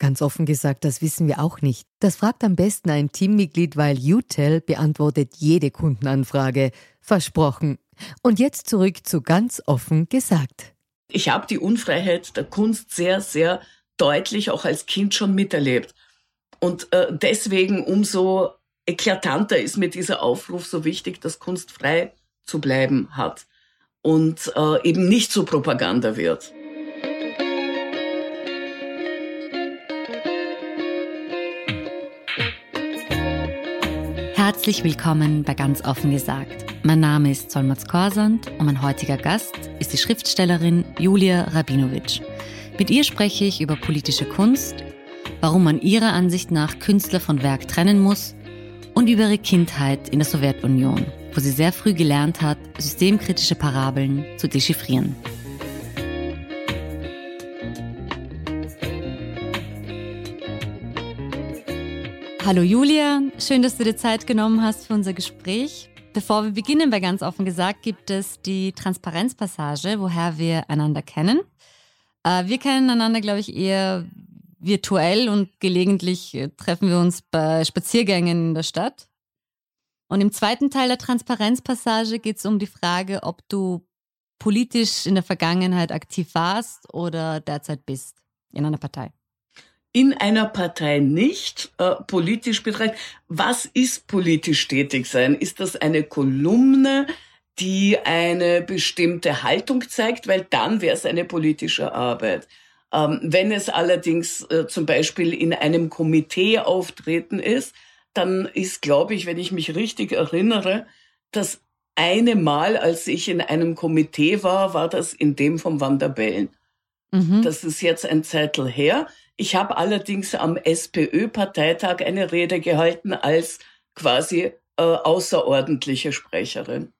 Ganz offen gesagt, das wissen wir auch nicht. Das fragt am besten ein Teammitglied, weil UTEL beantwortet jede Kundenanfrage. Versprochen. Und jetzt zurück zu ganz offen gesagt. Ich habe die Unfreiheit der Kunst sehr, sehr deutlich auch als Kind schon miterlebt. Und äh, deswegen umso eklatanter ist mir dieser Aufruf so wichtig, dass Kunst frei zu bleiben hat und äh, eben nicht zu Propaganda wird. Herzlich willkommen bei Ganz offen gesagt. Mein Name ist Solmaz Korsand und mein heutiger Gast ist die Schriftstellerin Julia Rabinowitsch. Mit ihr spreche ich über politische Kunst, warum man ihrer Ansicht nach Künstler von Werk trennen muss und über ihre Kindheit in der Sowjetunion, wo sie sehr früh gelernt hat, systemkritische Parabeln zu dechiffrieren. Hallo Julia, schön, dass du dir Zeit genommen hast für unser Gespräch. Bevor wir beginnen, bei ganz offen gesagt, gibt es die Transparenzpassage, woher wir einander kennen. Äh, wir kennen einander, glaube ich, eher virtuell und gelegentlich äh, treffen wir uns bei Spaziergängen in der Stadt. Und im zweiten Teil der Transparenzpassage geht es um die Frage, ob du politisch in der Vergangenheit aktiv warst oder derzeit bist in einer Partei in einer Partei nicht äh, politisch betrachtet. Was ist politisch tätig sein? Ist das eine Kolumne, die eine bestimmte Haltung zeigt? Weil dann wäre es eine politische Arbeit. Ähm, wenn es allerdings äh, zum Beispiel in einem Komitee auftreten ist, dann ist, glaube ich, wenn ich mich richtig erinnere, das eine Mal, als ich in einem Komitee war, war das in dem vom Wanderbellen. Mhm. Das ist jetzt ein Zettel her. Ich habe allerdings am SPÖ-Parteitag eine Rede gehalten als quasi äh, außerordentliche Sprecherin.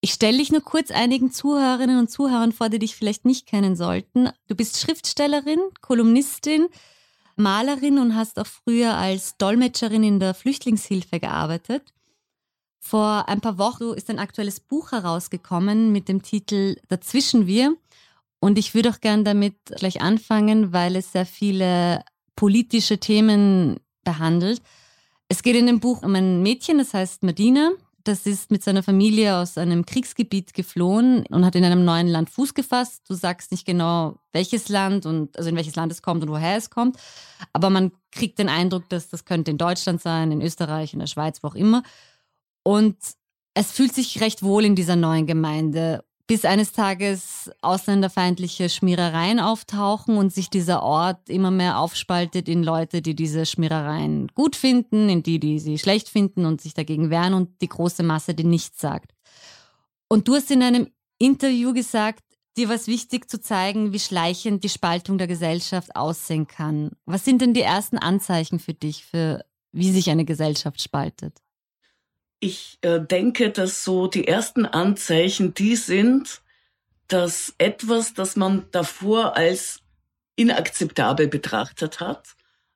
Ich stelle dich nur kurz einigen Zuhörerinnen und Zuhörern vor, die dich vielleicht nicht kennen sollten. Du bist Schriftstellerin, Kolumnistin, Malerin und hast auch früher als Dolmetscherin in der Flüchtlingshilfe gearbeitet. Vor ein paar Wochen ist ein aktuelles Buch herausgekommen mit dem Titel Dazwischen wir. Und ich würde auch gern damit gleich anfangen, weil es sehr viele politische Themen behandelt. Es geht in dem Buch um ein Mädchen, das heißt Medina. Das ist mit seiner Familie aus einem Kriegsgebiet geflohen und hat in einem neuen Land Fuß gefasst. Du sagst nicht genau, welches Land und also in welches Land es kommt und woher es kommt. Aber man kriegt den Eindruck, dass das könnte in Deutschland sein, in Österreich, in der Schweiz, wo auch immer. Und es fühlt sich recht wohl in dieser neuen Gemeinde bis eines Tages ausländerfeindliche Schmierereien auftauchen und sich dieser Ort immer mehr aufspaltet in Leute, die diese Schmierereien gut finden, in die, die sie schlecht finden und sich dagegen wehren und die große Masse, die nichts sagt. Und du hast in einem Interview gesagt, dir war es wichtig zu zeigen, wie schleichend die Spaltung der Gesellschaft aussehen kann. Was sind denn die ersten Anzeichen für dich, für wie sich eine Gesellschaft spaltet? Ich äh, denke, dass so die ersten Anzeichen die sind, dass etwas, das man davor als inakzeptabel betrachtet hat,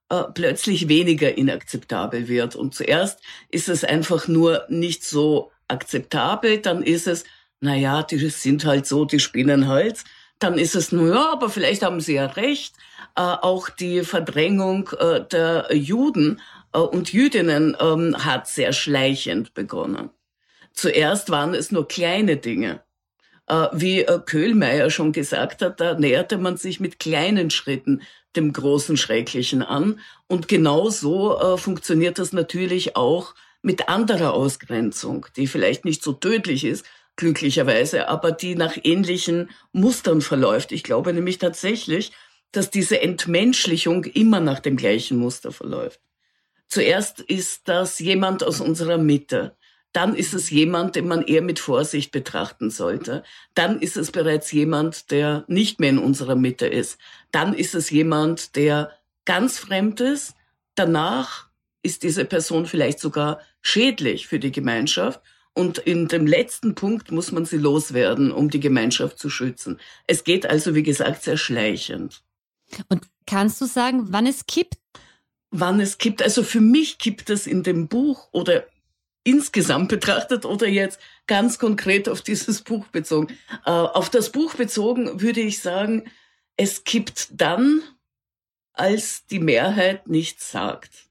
äh, plötzlich weniger inakzeptabel wird. Und zuerst ist es einfach nur nicht so akzeptabel, dann ist es, na ja, die sind halt so, die spinnen halt. Dann ist es nur, ja, aber vielleicht haben sie ja recht. Äh, auch die Verdrängung äh, der Juden und Jüdinnen ähm, hat sehr schleichend begonnen. Zuerst waren es nur kleine Dinge. Äh, wie äh, Köhlmeier schon gesagt hat, da näherte man sich mit kleinen Schritten dem großen Schrecklichen an. Und genauso äh, funktioniert das natürlich auch mit anderer Ausgrenzung, die vielleicht nicht so tödlich ist, glücklicherweise, aber die nach ähnlichen Mustern verläuft. Ich glaube nämlich tatsächlich, dass diese Entmenschlichung immer nach dem gleichen Muster verläuft. Zuerst ist das jemand aus unserer Mitte. Dann ist es jemand, den man eher mit Vorsicht betrachten sollte. Dann ist es bereits jemand, der nicht mehr in unserer Mitte ist. Dann ist es jemand, der ganz fremd ist. Danach ist diese Person vielleicht sogar schädlich für die Gemeinschaft. Und in dem letzten Punkt muss man sie loswerden, um die Gemeinschaft zu schützen. Es geht also, wie gesagt, sehr schleichend. Und kannst du sagen, wann es kippt? Wann es kippt? Also für mich kippt es in dem Buch oder insgesamt betrachtet oder jetzt ganz konkret auf dieses Buch bezogen. Äh, auf das Buch bezogen würde ich sagen, es kippt dann, als die Mehrheit nichts sagt.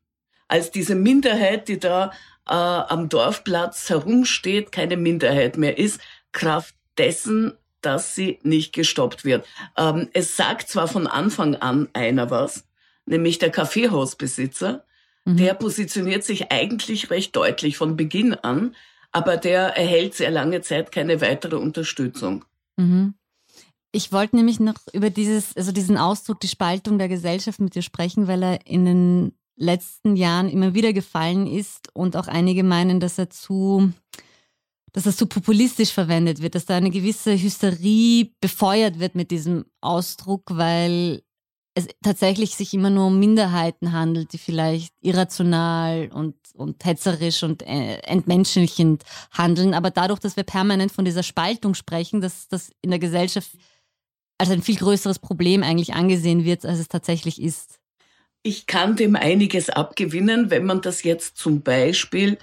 Als diese Minderheit, die da äh, am Dorfplatz herumsteht, keine Minderheit mehr ist, Kraft dessen, dass sie nicht gestoppt wird. Ähm, es sagt zwar von Anfang an einer was, nämlich der Kaffeehausbesitzer, mhm. der positioniert sich eigentlich recht deutlich von Beginn an, aber der erhält sehr lange Zeit keine weitere Unterstützung. Mhm. Ich wollte nämlich noch über dieses, also diesen Ausdruck, die Spaltung der Gesellschaft mit dir sprechen, weil er in den letzten Jahren immer wieder gefallen ist und auch einige meinen, dass er zu, dass er zu populistisch verwendet wird, dass da eine gewisse Hysterie befeuert wird mit diesem Ausdruck, weil es tatsächlich sich immer nur um Minderheiten handelt, die vielleicht irrational und, und hetzerisch und äh, entmenschlichend handeln. Aber dadurch, dass wir permanent von dieser Spaltung sprechen, dass das in der Gesellschaft als ein viel größeres Problem eigentlich angesehen wird, als es tatsächlich ist. Ich kann dem einiges abgewinnen, wenn man das jetzt zum Beispiel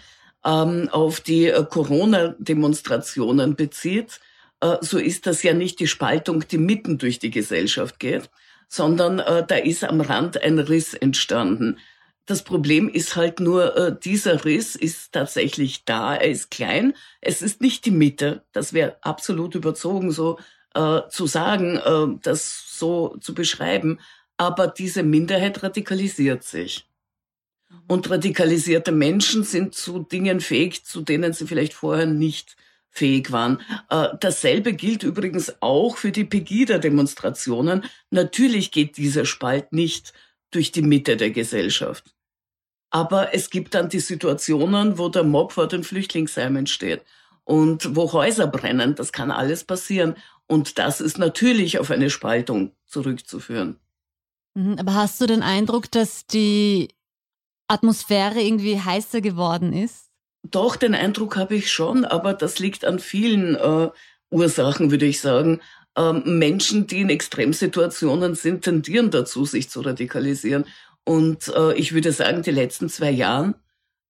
ähm, auf die äh, Corona-Demonstrationen bezieht. Äh, so ist das ja nicht die Spaltung, die mitten durch die Gesellschaft geht, sondern äh, da ist am Rand ein Riss entstanden. Das Problem ist halt nur, äh, dieser Riss ist tatsächlich da, er ist klein, es ist nicht die Mitte. Das wäre absolut überzogen, so äh, zu sagen, äh, das so zu beschreiben aber diese Minderheit radikalisiert sich. Und radikalisierte Menschen sind zu Dingen fähig, zu denen sie vielleicht vorher nicht fähig waren. Äh, dasselbe gilt übrigens auch für die Pegida-Demonstrationen. Natürlich geht dieser Spalt nicht durch die Mitte der Gesellschaft. Aber es gibt dann die Situationen, wo der Mob vor den Flüchtlingsheimen steht und wo Häuser brennen. Das kann alles passieren. Und das ist natürlich auf eine Spaltung zurückzuführen. Mhm, aber hast du den Eindruck, dass die Atmosphäre irgendwie heißer geworden ist? Doch, den Eindruck habe ich schon, aber das liegt an vielen äh, Ursachen, würde ich sagen. Ähm, Menschen, die in Extremsituationen sind, tendieren dazu, sich zu radikalisieren. Und äh, ich würde sagen, die letzten zwei Jahren,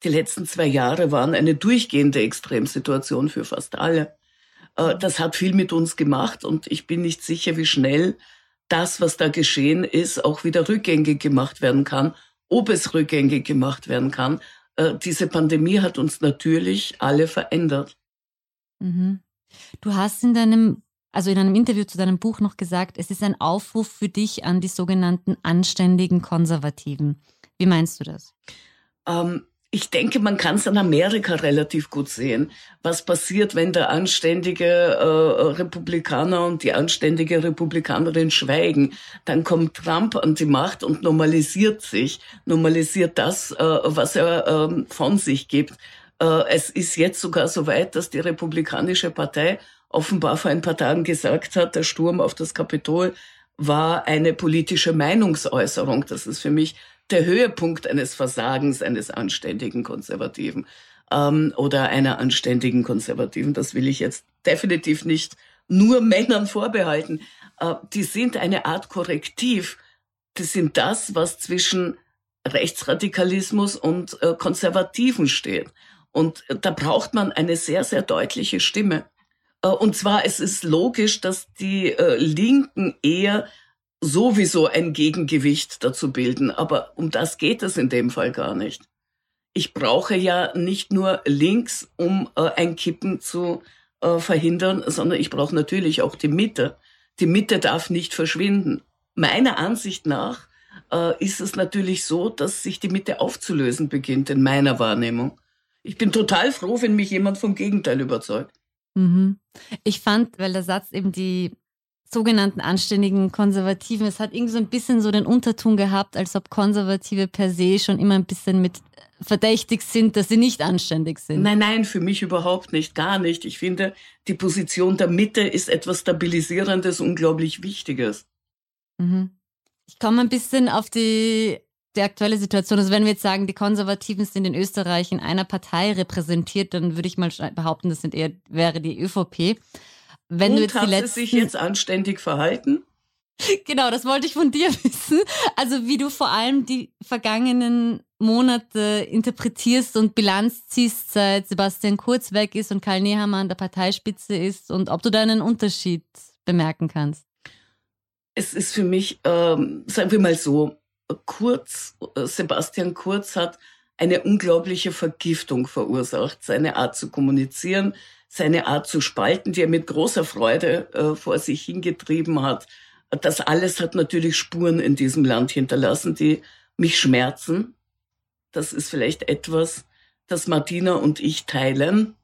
die letzten zwei Jahre waren eine durchgehende Extremsituation für fast alle. Äh, das hat viel mit uns gemacht und ich bin nicht sicher, wie schnell das, was da geschehen ist, auch wieder rückgängig gemacht werden kann, ob es rückgängig gemacht werden kann. Äh, diese Pandemie hat uns natürlich alle verändert. Mhm. Du hast in deinem, also in einem Interview zu deinem Buch noch gesagt, es ist ein Aufruf für dich an die sogenannten anständigen Konservativen. Wie meinst du das? Ähm, ich denke, man kann es in Amerika relativ gut sehen. Was passiert, wenn der anständige äh, Republikaner und die anständige Republikanerin schweigen? Dann kommt Trump an die Macht und normalisiert sich, normalisiert das, äh, was er äh, von sich gibt. Äh, es ist jetzt sogar so weit, dass die Republikanische Partei offenbar vor ein paar Tagen gesagt hat, der Sturm auf das Kapitol war eine politische Meinungsäußerung. Das ist für mich der Höhepunkt eines Versagens eines anständigen Konservativen ähm, oder einer anständigen Konservativen. Das will ich jetzt definitiv nicht nur Männern vorbehalten. Äh, die sind eine Art Korrektiv. Die sind das, was zwischen Rechtsradikalismus und äh, Konservativen steht. Und da braucht man eine sehr, sehr deutliche Stimme. Äh, und zwar, es ist logisch, dass die äh, Linken eher sowieso ein Gegengewicht dazu bilden. Aber um das geht es in dem Fall gar nicht. Ich brauche ja nicht nur links, um äh, ein Kippen zu äh, verhindern, sondern ich brauche natürlich auch die Mitte. Die Mitte darf nicht verschwinden. Meiner Ansicht nach äh, ist es natürlich so, dass sich die Mitte aufzulösen beginnt, in meiner Wahrnehmung. Ich bin total froh, wenn mich jemand vom Gegenteil überzeugt. Mhm. Ich fand, weil der Satz eben die sogenannten anständigen Konservativen. Es hat irgendwie so ein bisschen so den Unterton gehabt, als ob Konservative per se schon immer ein bisschen mit verdächtig sind, dass sie nicht anständig sind. Nein, nein, für mich überhaupt nicht, gar nicht. Ich finde, die Position der Mitte ist etwas Stabilisierendes, unglaublich Wichtiges. Mhm. Ich komme ein bisschen auf die, die aktuelle Situation. Also wenn wir jetzt sagen, die Konservativen sind in Österreich in einer Partei repräsentiert, dann würde ich mal behaupten, das sind eher, wäre die ÖVP. Wenn Und du jetzt hat die letzten, sie sich jetzt anständig verhalten? Genau, das wollte ich von dir wissen. Also wie du vor allem die vergangenen Monate interpretierst und Bilanz ziehst, seit Sebastian Kurz weg ist und Karl Nehammer an der Parteispitze ist und ob du da einen Unterschied bemerken kannst. Es ist für mich, ähm, sagen wir mal so, Kurz, Sebastian Kurz hat eine unglaubliche Vergiftung verursacht, seine Art zu kommunizieren, seine Art zu spalten, die er mit großer Freude äh, vor sich hingetrieben hat. Das alles hat natürlich Spuren in diesem Land hinterlassen, die mich schmerzen. Das ist vielleicht etwas, das Martina und ich teilen,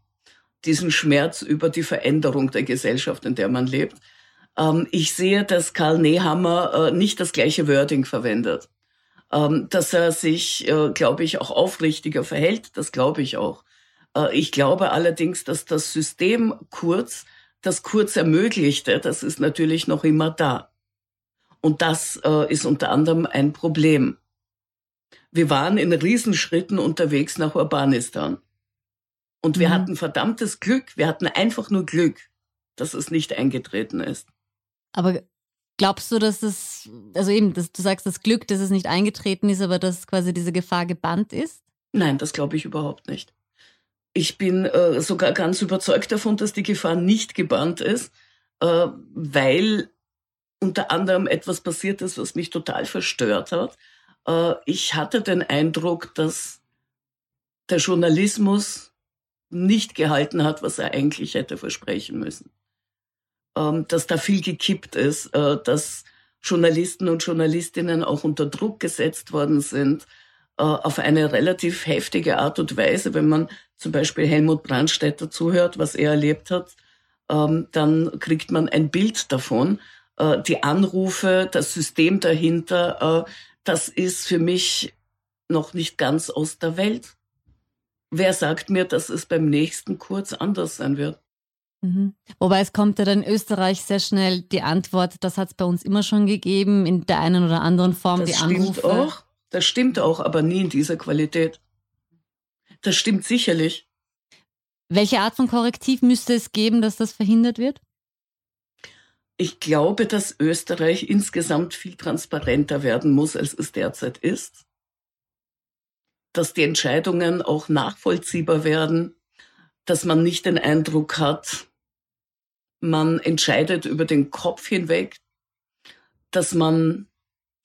diesen Schmerz über die Veränderung der Gesellschaft, in der man lebt. Ähm, ich sehe, dass Karl Nehammer äh, nicht das gleiche Wording verwendet. Ähm, dass er sich, äh, glaube ich, auch aufrichtiger verhält, das glaube ich auch. Äh, ich glaube allerdings, dass das System Kurz, das Kurz ermöglichte, das ist natürlich noch immer da. Und das äh, ist unter anderem ein Problem. Wir waren in Riesenschritten unterwegs nach Urbanistan. Und wir mhm. hatten verdammtes Glück, wir hatten einfach nur Glück, dass es nicht eingetreten ist. Aber glaubst du, dass es, also eben, dass du sagst, das Glück, dass es nicht eingetreten ist, aber dass quasi diese Gefahr gebannt ist? Nein, das glaube ich überhaupt nicht. Ich bin äh, sogar ganz überzeugt davon, dass die Gefahr nicht gebannt ist, äh, weil unter anderem etwas passiert ist, was mich total verstört hat. Äh, ich hatte den Eindruck, dass der Journalismus nicht gehalten hat, was er eigentlich hätte versprechen müssen. Ähm, dass da viel gekippt ist, äh, dass Journalisten und Journalistinnen auch unter Druck gesetzt worden sind, auf eine relativ heftige Art und Weise. Wenn man zum Beispiel Helmut Brandstätter zuhört, was er erlebt hat, ähm, dann kriegt man ein Bild davon, äh, die Anrufe, das System dahinter, äh, das ist für mich noch nicht ganz aus der Welt. Wer sagt mir, dass es beim nächsten kurz anders sein wird? Mhm. Wobei es kommt ja dann in Österreich sehr schnell die Antwort, das hat es bei uns immer schon gegeben, in der einen oder anderen Form, das die Anrufe. Auch, das stimmt auch, aber nie in dieser Qualität. Das stimmt sicherlich. Welche Art von Korrektiv müsste es geben, dass das verhindert wird? Ich glaube, dass Österreich insgesamt viel transparenter werden muss, als es derzeit ist. Dass die Entscheidungen auch nachvollziehbar werden, dass man nicht den Eindruck hat, man entscheidet über den Kopf hinweg, dass man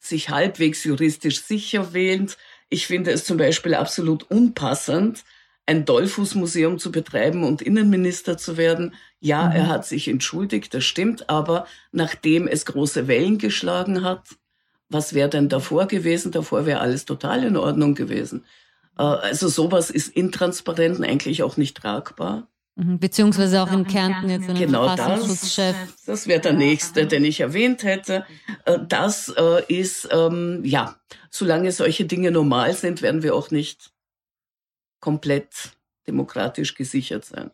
sich halbwegs juristisch sicher wählt. Ich finde es zum Beispiel absolut unpassend, ein Dollfußmuseum zu betreiben und Innenminister zu werden. Ja, mhm. er hat sich entschuldigt, das stimmt, aber nachdem es große Wellen geschlagen hat, was wäre denn davor gewesen? Davor wäre alles total in Ordnung gewesen. Äh, also sowas ist intransparent und eigentlich auch nicht tragbar. Mhm, beziehungsweise auch in Kärnten jetzt einen genau Verfassungsschutzchef. Das, das wäre der nächste, den ich erwähnt hätte. Äh, das äh, ist, ähm, ja, solange solche Dinge normal sind, werden wir auch nicht komplett demokratisch gesichert sein.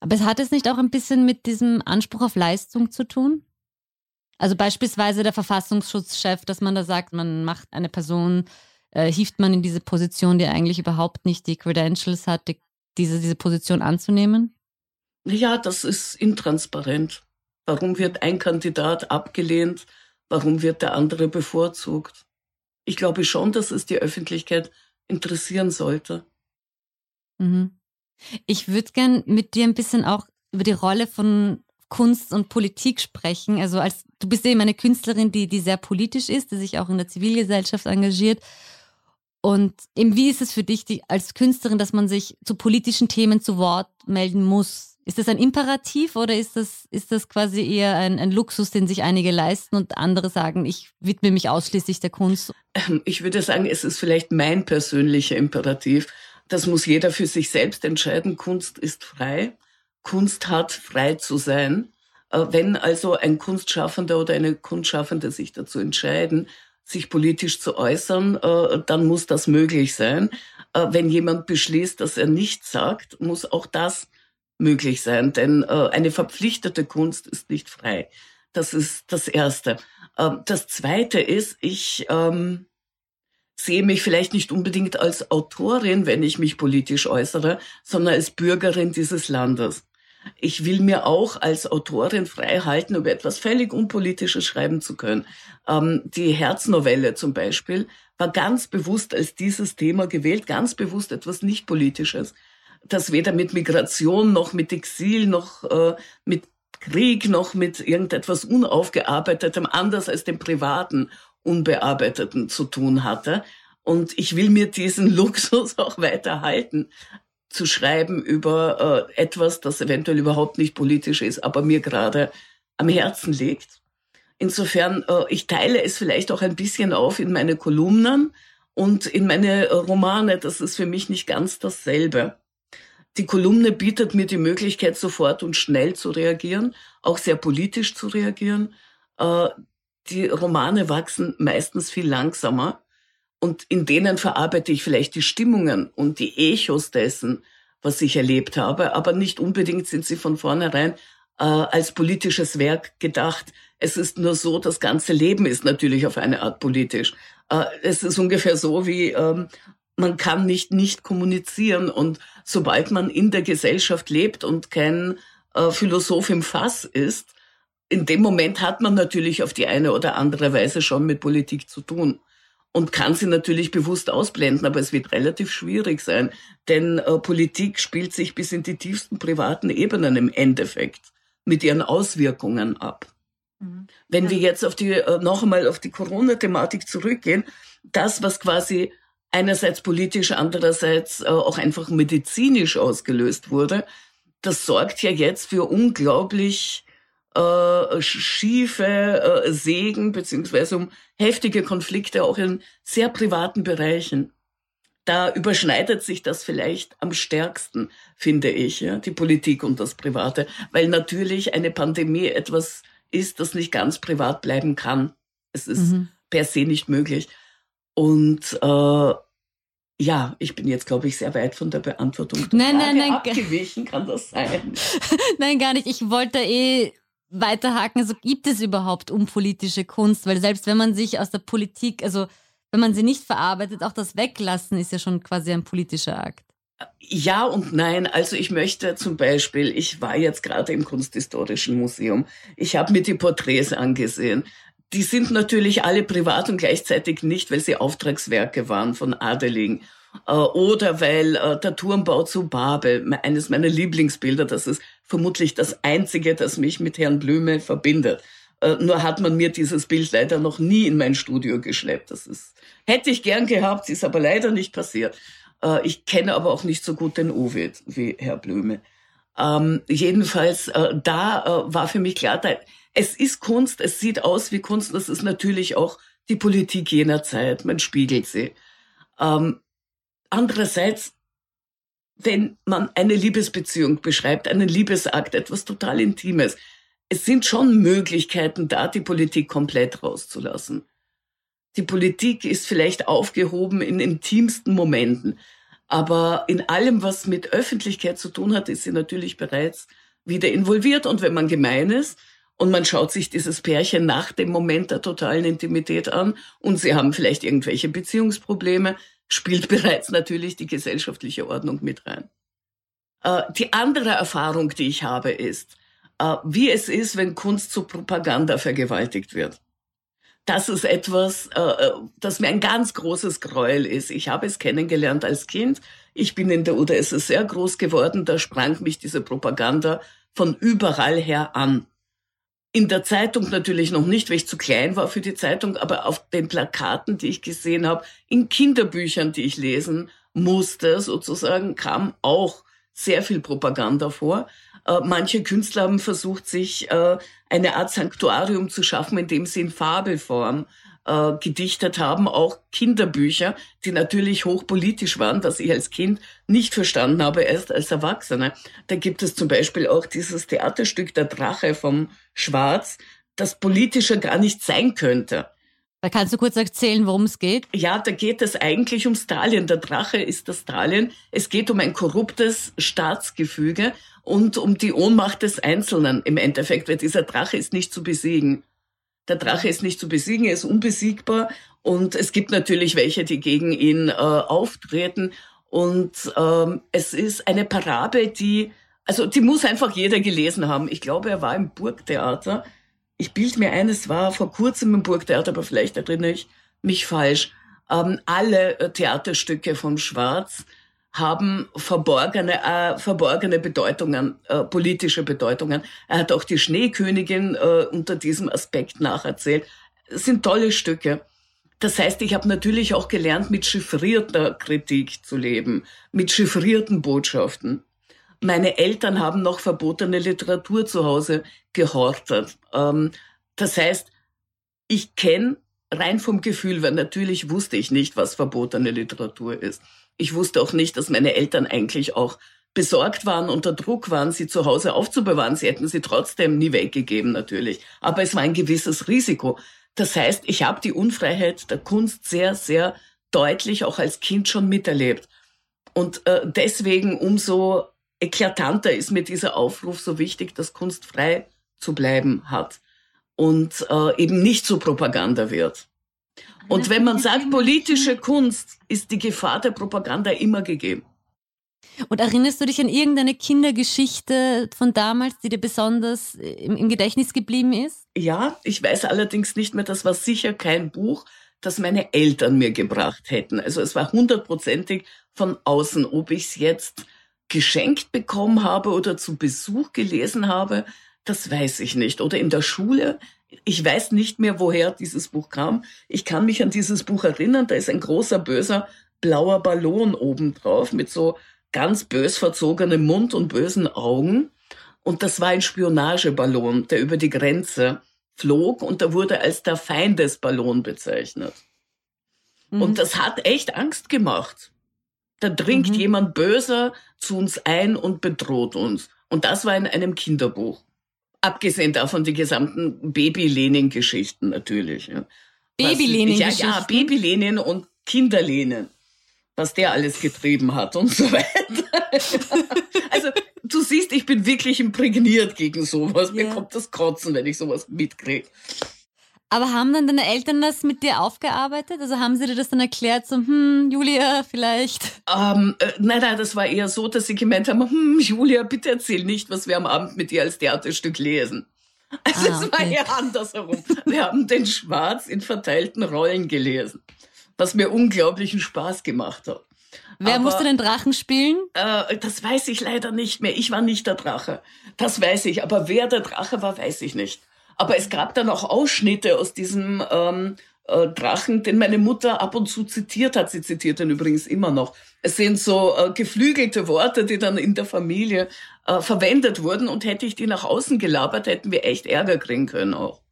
Aber es hat es nicht auch ein bisschen mit diesem Anspruch auf Leistung zu tun? Also beispielsweise der Verfassungsschutzchef, dass man da sagt, man macht eine Person, äh, hieft man in diese Position, die eigentlich überhaupt nicht die Credentials hat, die, diese, diese Position anzunehmen? Ja, das ist intransparent. Warum wird ein Kandidat abgelehnt? Warum wird der andere bevorzugt? Ich glaube schon, dass es die Öffentlichkeit interessieren sollte. Mhm. Ich würde gern mit dir ein bisschen auch über die Rolle von Kunst und Politik sprechen. Also als du bist eben eine Künstlerin, die, die sehr politisch ist, die sich auch in der Zivilgesellschaft engagiert. Und eben wie ist es für dich die, als Künstlerin, dass man sich zu politischen Themen zu Wort melden muss? Ist das ein Imperativ oder ist das, ist das quasi eher ein, ein Luxus, den sich einige leisten und andere sagen, ich widme mich ausschließlich der Kunst? Ich würde sagen, es ist vielleicht mein persönlicher Imperativ. Das muss jeder für sich selbst entscheiden. Kunst ist frei. Kunst hat frei zu sein. Äh, wenn also ein Kunstschaffender oder eine Kunstschaffende sich dazu entscheiden, sich politisch zu äußern, äh, dann muss das möglich sein. Äh, wenn jemand beschließt, dass er nichts sagt, muss auch das möglich sein, denn eine verpflichtete Kunst ist nicht frei. Das ist das Erste. Ähm, das Zweite ist, ich ähm, sehe mich vielleicht nicht unbedingt als Autorin, wenn ich mich politisch äußere, sondern als Bürgerin dieses Landes. Ich will mir auch als Autorin frei halten, über etwas völlig Unpolitisches schreiben zu können. Ähm, die Herznovelle zum Beispiel war ganz bewusst als dieses Thema gewählt, ganz bewusst etwas nicht Politisches, das weder mit Migration noch mit Exil noch äh, mit Krieg noch mit irgendetwas Unaufgearbeitetem, anders als dem privaten Unbearbeiteten zu tun hatte. Und ich will mir diesen Luxus auch weiter halten, zu schreiben über äh, etwas, das eventuell überhaupt nicht politisch ist, aber mir gerade am Herzen liegt. Insofern, äh, ich teile es vielleicht auch ein bisschen auf in meine Kolumnen und in meine äh, Romane. Das ist für mich nicht ganz dasselbe. Die Kolumne bietet mir die Möglichkeit, sofort und schnell zu reagieren, auch sehr politisch zu reagieren. Äh, die Romane wachsen meistens viel langsamer und in denen verarbeite ich vielleicht die Stimmungen und die Echos dessen, was ich erlebt habe, aber nicht unbedingt sind sie von vornherein äh, als politisches Werk gedacht. Es ist nur so, das ganze Leben ist natürlich auf eine Art politisch. Äh, es ist ungefähr so wie ähm, man kann nicht nicht kommunizieren und sobald man in der Gesellschaft lebt und kein äh, Philosoph im Fass ist, in dem Moment hat man natürlich auf die eine oder andere Weise schon mit Politik zu tun und kann sie natürlich bewusst ausblenden, aber es wird relativ schwierig sein, denn äh, Politik spielt sich bis in die tiefsten privaten Ebenen im Endeffekt mit ihren Auswirkungen ab. Mhm. Wenn wir jetzt auf die äh, noch einmal auf die Corona-Thematik zurückgehen, das was quasi einerseits politisch, andererseits äh, auch einfach medizinisch ausgelöst wurde, das sorgt ja jetzt für unglaublich äh, schiefe äh, Segen beziehungsweise um heftige Konflikte auch in sehr privaten Bereichen. Da überschneidet sich das vielleicht am stärksten, finde ich, ja, die Politik und das Private, weil natürlich eine Pandemie etwas ist, das nicht ganz privat bleiben kann. Es ist mhm. per se nicht möglich. Und äh, ja, ich bin jetzt, glaube ich, sehr weit von der Beantwortung der nein, Frage nein, nein, abgewichen, kann das sein? nein, gar nicht. Ich wollte eh weiterhaken, also gibt es überhaupt unpolitische Kunst? Weil selbst wenn man sich aus der Politik, also wenn man sie nicht verarbeitet, auch das Weglassen ist ja schon quasi ein politischer Akt. Ja und nein. Also ich möchte zum Beispiel, ich war jetzt gerade im Kunsthistorischen Museum. Ich habe mir die Porträts angesehen. Die sind natürlich alle privat und gleichzeitig nicht, weil sie Auftragswerke waren von Adeligen. Äh, oder weil äh, der Turmbau zu Babel, eines meiner Lieblingsbilder, das ist vermutlich das einzige, das mich mit Herrn Blüme verbindet. Äh, nur hat man mir dieses Bild leider noch nie in mein Studio geschleppt. Das ist, hätte ich gern gehabt, ist aber leider nicht passiert. ich kenne aber auch nicht so gut den Ovid wie Herr Blüme. Ähm, jedenfalls, da war für mich klar, es ist Kunst, es sieht aus wie Kunst, das ist natürlich auch die Politik jener Zeit, man spiegelt sie. Ähm, Andererseits, wenn man eine Liebesbeziehung beschreibt, einen Liebesakt, etwas total Intimes, es sind schon Möglichkeiten da, die Politik komplett rauszulassen. Die Politik ist vielleicht aufgehoben in intimsten Momenten, aber in allem, was mit Öffentlichkeit zu tun hat, ist sie natürlich bereits wieder involviert. Und wenn man gemein ist und man schaut sich dieses Pärchen nach dem Moment der totalen Intimität an und sie haben vielleicht irgendwelche Beziehungsprobleme, spielt bereits natürlich die gesellschaftliche Ordnung mit rein. Äh, die andere Erfahrung, die ich habe, ist, äh, wie es ist, wenn Kunst zu Propaganda vergewaltigt wird. Das ist etwas, äh, das mir ein ganz großes Gräuel ist. Ich habe es kennengelernt als Kind. Ich bin in der UdSSR groß geworden. Da sprang mich diese Propaganda von überall her an in der Zeitung natürlich noch nicht, weil ich zu klein war für die Zeitung, aber auf den Plakaten, die ich gesehen habe, in Kinderbüchern, die ich lesen musste, sozusagen, kam auch sehr viel Propaganda vor. Äh, manche Künstler haben versucht, sich äh, eine Art Sanktuarium zu schaffen, indem sie in Fabelform äh, gedichtet haben, auch Kinderbücher, die natürlich hochpolitisch waren, was ich als Kind nicht verstanden habe, erst als Erwachsene. Da gibt es zum Beispiel auch dieses Theaterstück Der Drache vom Schwarz, das politischer gar nicht sein könnte. Da kannst du kurz erzählen, worum es geht? Ja, da geht es eigentlich um Stalin. Der Drache ist das Stalin. Es geht um ein korruptes Staatsgefüge und um die Ohnmacht des Einzelnen im Endeffekt, weil dieser Drache ist nicht zu besiegen. Der Drache ist nicht zu besiegen, er ist unbesiegbar und es gibt natürlich welche, die gegen ihn äh, auftreten und ähm, es ist eine Parabel, die, also die muss einfach jeder gelesen haben. Ich glaube, er war im Burgtheater ich bild mir ein, es war vor kurzem im Burgtheater, aber vielleicht erinnere ich mich falsch. Ähm, alle äh, Theaterstücke von Schwarz haben verborgene, äh, verborgene Bedeutungen, äh, politische Bedeutungen. Er hat auch die Schneekönigin äh, unter diesem Aspekt nacherzählt. Es sind tolle Stücke. Das heißt, ich habe natürlich auch gelernt, mit chiffrierter Kritik zu leben, mit chiffrierten Botschaften. Meine Eltern haben noch verbotene Literatur zu Hause gehortet. Ähm, das heißt, ich kenne rein vom Gefühl, weil natürlich wusste ich nicht, was verbotene Literatur ist. Ich wusste auch nicht, dass meine Eltern eigentlich auch besorgt waren, unter Druck waren, sie zu Hause aufzubewahren. Sie hätten sie trotzdem nie weggegeben, natürlich. Aber es war ein gewisses Risiko. Das heißt, ich habe die Unfreiheit der Kunst sehr, sehr deutlich auch als Kind schon miterlebt. Und äh, deswegen umso eklatanter ist mir dieser Aufruf so wichtig, dass Kunst frei zu bleiben hat und äh, eben nicht zu Propaganda wird. Und wenn man sagt, politische Kunst, ist die Gefahr der Propaganda immer gegeben. Und erinnerst du dich an irgendeine Kindergeschichte von damals, die dir besonders im, im, Gedächtnis geblieben ist? Ja, ich weiß allerdings nicht mehr, das war sicher kein Buch, das meine Eltern mir gebracht hätten. Also es war hundertprozentig von außen. Ob ich es jetzt geschenkt bekommen habe oder zu Besuch gelesen habe, das weiß ich nicht. Oder in der Schule. Ich weiß nicht mehr, woher dieses Buch kam. Ich kann mich an dieses Buch erinnern. Da ist ein großer, böser, blauer Ballon oben drauf mit so ganz bös verzogenem Mund und bösen Augen. Und das war ein Spionageballon, der über die Grenze flog und da wurde als der Feindesballon bezeichnet. Mhm. Und das hat echt Angst gemacht. Da dringt mhm. jemand böser zu uns ein und bedroht uns. Und das war in einem Kinderbuch. Abgesehen davon die gesamten Baby-Lenin-Geschichten natürlich. Ja. Baby-Lenin-Geschichten? Ja, ja, Baby-Lenin und Kinder-Lenin. Was der alles getrieben hat und so weiter. also, du siehst, ich bin wirklich imprägniert gegen sowas. Yeah. Mir kommt das Kotzen, wenn ich sowas mitkriege. Aber haben dann deine Eltern das mit dir aufgearbeitet? Also haben sie dir das dann erklärt, so, hm, Julia, vielleicht? Ähm, äh, nein, nein, das war eher so, dass sie gemeint haben, hm, Julia, bitte erzähl nicht, was wir am Abend mit dir als Theaterstück lesen. Also ah, es war eher andersherum. Wir haben den Schwarz in verteilten Rollen gelesen, was mir unglaublichen Spaß gemacht hat. Wer Aber, musste den Drachen spielen? Äh, das weiß ich leider nicht mehr. Ich war nicht der Drache. Das weiß ich. Aber wer der Drache war, weiß ich nicht. Aber es gab dann auch Ausschnitte aus diesem ähm, äh, Drachen, den meine Mutter ab und zu zitiert hat. Sie zitiert ihn übrigens immer noch. Es sind so äh, geflügelte Worte, die dann in der Familie äh, verwendet wurden. Und hätte ich die nach außen gelabert, hätten wir echt Ärger kriegen können auch.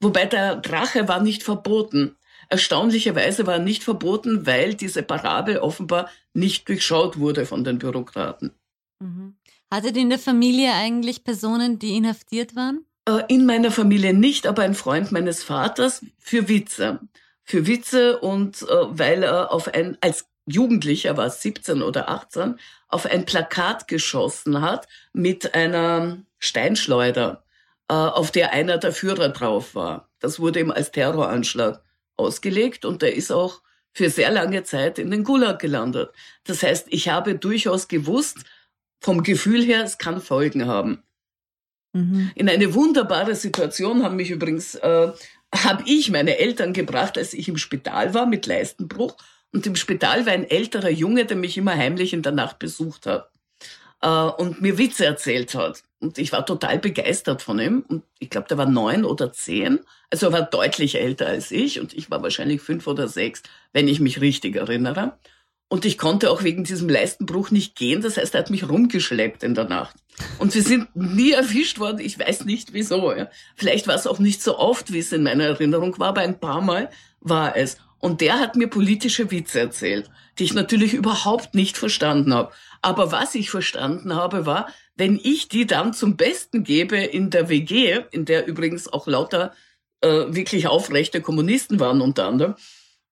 Wobei der Drache war nicht verboten. Erstaunlicherweise war er nicht verboten, weil diese Parabel offenbar nicht durchschaut wurde von den Bürokraten. Mhm. Hattet ihr in der Familie eigentlich Personen, die inhaftiert waren? Äh, in meiner Familie nicht, aber ein Freund meines Vaters für Witze. Für Witze und äh, weil er auf ein, als Jugendlicher war 17 oder 18, auf ein Plakat geschossen hat mit einer Steinschleuder, äh, auf der einer der Führer drauf war. Das wurde ihm als Terroranschlag ausgelegt und der ist auch für sehr lange Zeit in den Gulag gelandet. Das heißt, ich habe durchaus gewusst, vom Gefühl her, es kann Folgen haben. Mhm. In eine wunderbare Situation haben mich übrigens, äh, habe ich meine Eltern gebracht, als ich im Spital war mit Leistenbruch. Und im Spital war ein älterer Junge, der mich immer heimlich in der Nacht besucht hat äh, und mir Witze erzählt hat. Und ich war total begeistert von ihm. Und ich glaube, der war neun oder zehn. Also er war deutlich älter als ich. Und ich war wahrscheinlich fünf oder sechs, wenn ich mich richtig erinnere. Und ich konnte auch wegen diesem Leistenbruch nicht gehen. Das heißt, er hat mich rumgeschleppt in der Nacht. Und wir sind nie erwischt worden. Ich weiß nicht wieso. Ja. Vielleicht war es auch nicht so oft, wie es in meiner Erinnerung war, aber ein paar Mal war es. Und der hat mir politische Witze erzählt, die ich natürlich überhaupt nicht verstanden habe. Aber was ich verstanden habe, war, wenn ich die dann zum Besten gebe in der WG, in der übrigens auch lauter äh, wirklich aufrechte Kommunisten waren unter anderem,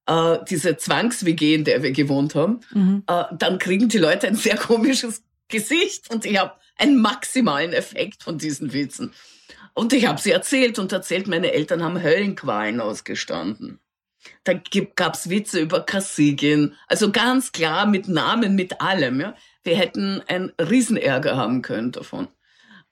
äh, diese Zwangs-WG, in der wir gewohnt haben, mhm. äh, dann kriegen die Leute ein sehr komisches Gesicht und ich habe einen maximalen Effekt von diesen Witzen. Und ich habe sie erzählt und erzählt, meine Eltern haben Höllenqualen ausgestanden. Da gab's Witze über Kassigin, also ganz klar mit Namen, mit allem. Ja. Wir hätten einen Riesenärger haben können davon.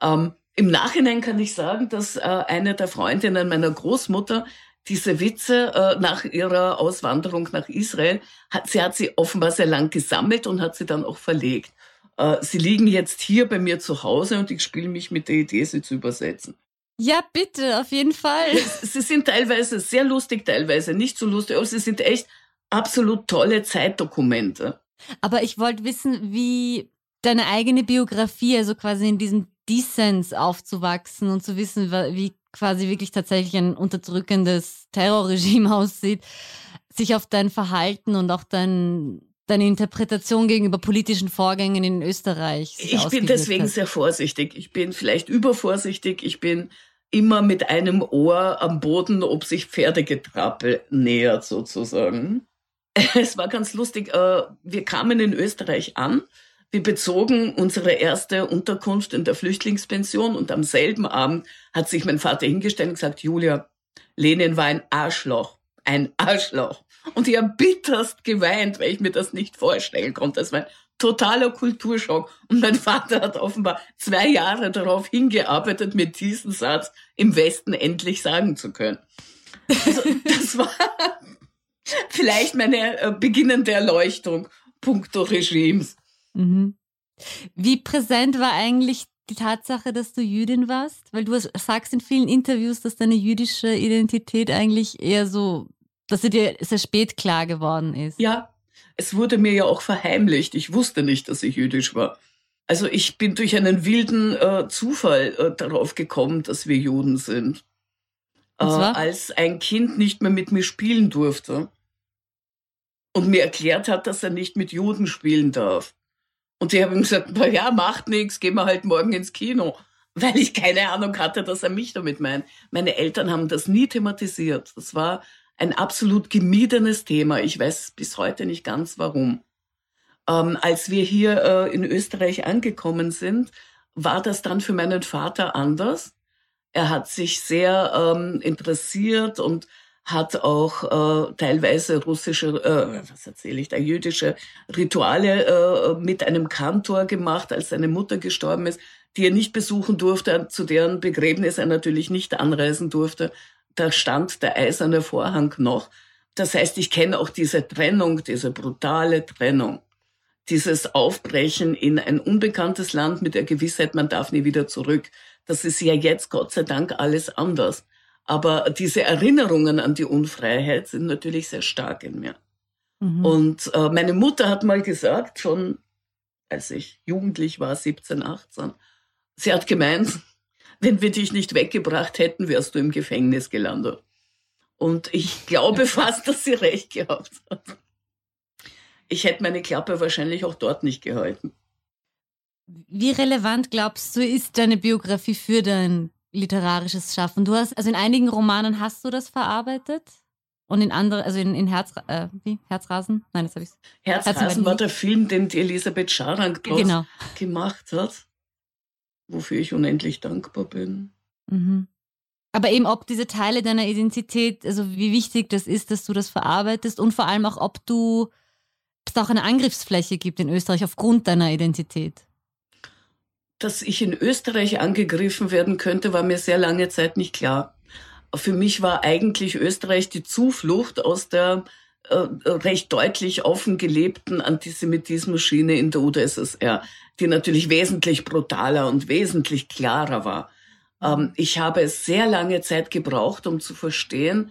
Ähm, Im Nachhinein kann ich sagen, dass äh, eine der Freundinnen meiner Großmutter diese Witze äh, nach ihrer Auswanderung nach Israel, hat, sie hat sie offenbar sehr lang gesammelt und hat sie dann auch verlegt. Äh, sie liegen jetzt hier bei mir zu Hause und ich spiele mich mit der Idee, sie zu übersetzen. Ja, bitte, auf jeden Fall. Sie sind teilweise sehr lustig, teilweise nicht so lustig, aber sie sind echt absolut tolle Zeitdokumente. Aber ich wollte wissen, wie deine eigene Biografie, also quasi in diesem Dissens aufzuwachsen und zu wissen, wie quasi wirklich tatsächlich ein unterdrückendes Terrorregime aussieht, sich auf dein Verhalten und auch dein, deine Interpretation gegenüber politischen Vorgängen in Österreich. Ich bin deswegen hat. sehr vorsichtig. Ich bin vielleicht übervorsichtig. Ich bin immer mit einem Ohr am Boden, ob sich Pferdegetrappel nähert sozusagen. Es war ganz lustig. Äh, wir kamen in Österreich an wir bezogen unsere erste Unterkunft in der Flüchtlingspension und am selben Abend hat sich mein Vater hingestellt und gesagt, Julia, Lenin war ein Arschloch, ein Arschloch. Und ich habe bitterst geweint, weil ich mir das nicht vorstellen konnte. Das war ein totaler Kulturschock. Und mein Vater hat offenbar zwei Jahre darauf hingearbeitet, mir diesen Satz im Westen endlich sagen zu können. Also, das war vielleicht meine äh, beginnende Erleuchtung puncto Regimes. Mhm. Wie präsent war eigentlich die Tatsache, dass du Jüdin warst? Weil du sagst in vielen Interviews, dass deine jüdische Identität eigentlich eher so, dass sie dir sehr spät klar geworden ist. Ja, es wurde mir ja auch verheimlicht. Ich wusste nicht, dass ich jüdisch war. Also ich bin durch einen wilden äh, Zufall äh, darauf gekommen, dass wir Juden sind. Äh, als ein Kind nicht mehr mit mir spielen durfte und mir erklärt hat, dass er nicht mit Juden spielen darf. Und ich habe ihm gesagt, na ja, macht nichts, gehen wir halt morgen ins Kino. Weil ich keine Ahnung hatte, dass er mich damit meint. Meine Eltern haben das nie thematisiert. Das war ein absolut gemiedenes Thema. Ich weiß bis heute nicht ganz warum. Ähm, als wir hier äh, in Österreich angekommen sind, war das dann für meinen Vater anders. Er hat sich sehr ähm, interessiert und hat auch äh, teilweise russische, äh, was erzähle ich da, jüdische Rituale äh, mit einem Kantor gemacht, als seine Mutter gestorben ist, die er nicht besuchen durfte, zu deren Begräbnis er natürlich nicht anreisen durfte. Da stand der eiserne Vorhang noch. Das heißt, ich kenne auch diese Trennung, diese brutale Trennung, dieses Aufbrechen in ein unbekanntes Land mit der Gewissheit, man darf nie wieder zurück. Das ist ja jetzt Gott sei Dank alles anders. Aber diese Erinnerungen an die Unfreiheit sind natürlich sehr stark in mir. Mhm. Und äh, meine Mutter hat mal gesagt, schon als ich jugendlich war, 17, 18, sie hat gemeint, wenn wir dich nicht weggebracht hätten, wärst du im Gefängnis gelandet. Und ich glaube fast, dass sie recht gehabt hat. Ich hätte meine Klappe wahrscheinlich auch dort nicht gehalten. Wie relevant glaubst du, ist deine Biografie für dein literarisches Schaffen. Du hast, also in einigen Romanen hast du das verarbeitet und in anderen, also in, in Herz, äh, wie? Herzrasen? Nein, das habe ich. Herzrasen war der Film, den die Elisabeth Scharang genau. gemacht hat, wofür ich unendlich dankbar bin. Mhm. Aber eben, ob diese Teile deiner Identität, also wie wichtig das ist, dass du das verarbeitest und vor allem auch, ob du, ob es auch eine Angriffsfläche gibt in Österreich aufgrund deiner Identität dass ich in Österreich angegriffen werden könnte, war mir sehr lange Zeit nicht klar. Für mich war eigentlich Österreich die Zuflucht aus der äh, recht deutlich offen gelebten Antisemitismus-Schiene in der UdSSR, die natürlich wesentlich brutaler und wesentlich klarer war. Ähm, ich habe sehr lange Zeit gebraucht, um zu verstehen,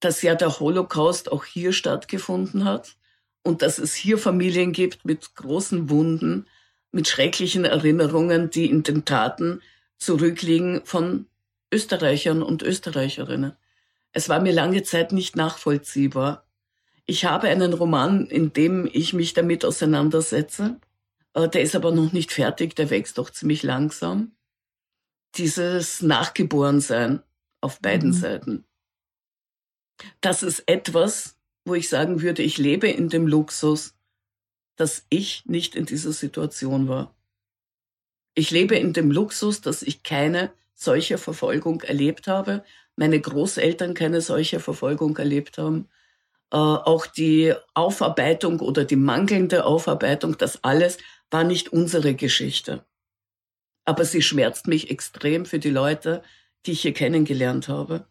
dass ja der Holocaust auch hier stattgefunden hat und dass es hier Familien gibt mit großen Wunden, mit schrecklichen Erinnerungen, die in den Taten zurückliegen von Österreichern und Österreicherinnen. Es war mir lange Zeit nicht nachvollziehbar. Ich habe einen Roman, in dem ich mich damit auseinandersetze. Äh, der ist aber noch nicht fertig, der wächst doch ziemlich langsam. Dieses Nachgeborensein auf beiden mhm. Seiten. Das ist etwas, wo ich sagen würde, ich lebe in dem Luxus, dass ich nicht in dieser Situation war. Ich lebe in dem Luxus, dass ich keine solche Verfolgung erlebt habe, meine Großeltern keine solche Verfolgung erlebt haben. Äh, auch die Aufarbeitung oder die mangelnde Aufarbeitung, das alles war nicht unsere Geschichte. Aber sie schmerzt mich extrem für die Leute, die ich hier kennengelernt habe.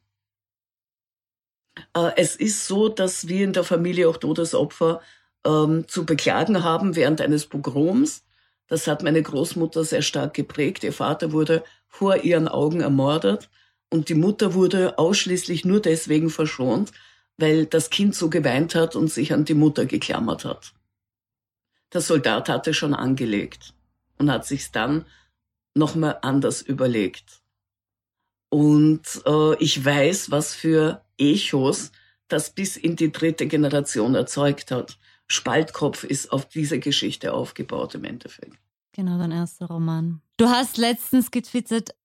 Äh, es ist so, dass wir in der Familie auch Todesopfer ähm, zu beklagen haben während eines Pogroms. Das hat meine Großmutter sehr stark geprägt. Ihr Vater wurde vor ihren Augen ermordet und die Mutter wurde ausschließlich nur deswegen verschont, weil das Kind so geweint hat und sich an die Mutter geklammert hat. Der Soldat hatte schon angelegt und hat sich's dann nochmal anders überlegt. Und äh, ich weiß, was für Echos das bis in die dritte Generation erzeugt hat. Spaltkopf ist auf diese Geschichte aufgebaut im Endeffekt. Genau, dein erster Roman. Du hast letztens getwittert,